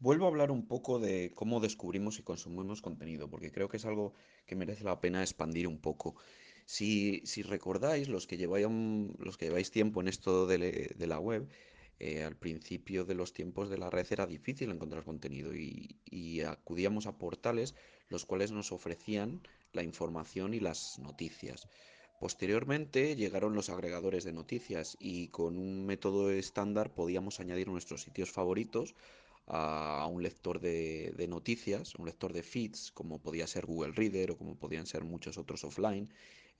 Vuelvo a hablar un poco de cómo descubrimos y consumimos contenido, porque creo que es algo que merece la pena expandir un poco. Si, recordáis, los que lleváis, tiempo en esto de, la web, eh, al principio de los tiempos de la red era difícil encontrar contenido y acudíamos a portales los cuales nos ofrecían la información y las noticias. Posteriormente llegaron los agregadores de noticias y con un método estándar podíamos añadir nuestros sitios favoritos a, un lector de, de noticias, un lector de feeds, como podía ser Google Reader o como podían ser muchos otros offline,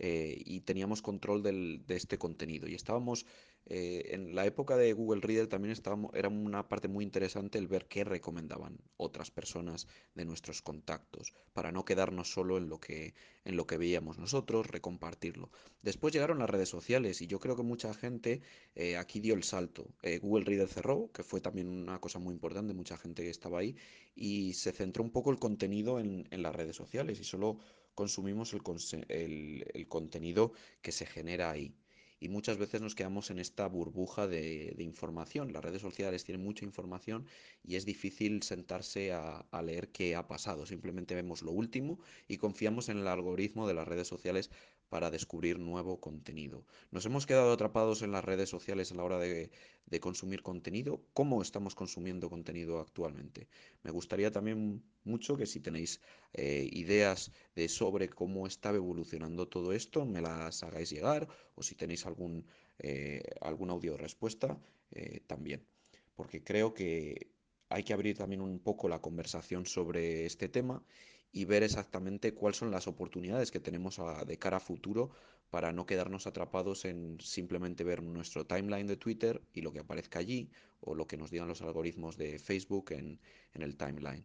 eh, y teníamos control del- de este contenido. Y estábamos, eh, en la época de Google Reader también estábamos, era una parte muy interesante el ver qué recomendaban otras personas de nuestros contactos, para no quedarnos solo en lo que, en lo que veíamos nosotros, recompartirlo. Después llegaron las redes sociales y yo creo que mucha gente eh, aquí dio el salto. Eh, Google Reader cerró, que fue también una cosa muy importante, mucha gente que estaba ahí, y se centró un poco el contenido en, en las redes sociales y solo consumimos el, el- el contenido que se genera ahí. Y muchas veces nos quedamos en esta burbuja de, información. Las redes sociales tienen mucha información y es difícil sentarse a, leer qué ha pasado. Simplemente vemos lo último y confiamos en el algoritmo de las redes sociales para descubrir nuevo contenido. Nos hemos quedado atrapados en las redes sociales a la hora de, de consumir contenido. ¿Cómo estamos consumiendo contenido actualmente? Me gustaría también mucho que si tenéis eh, ideas de sobre cómo está evolucionando todo esto, me las hagáis llegar o si tenéis algún, eh, algún audio de respuesta, eh, también. Porque creo que hay que abrir también un poco la conversación sobre este tema y ver exactamente cuáles son las oportunidades que tenemos a- de cara a futuro para no quedarnos atrapados en simplemente ver nuestro timeline de Twitter y lo que aparezca allí o lo que nos digan los algoritmos de Facebook en, en el timeline.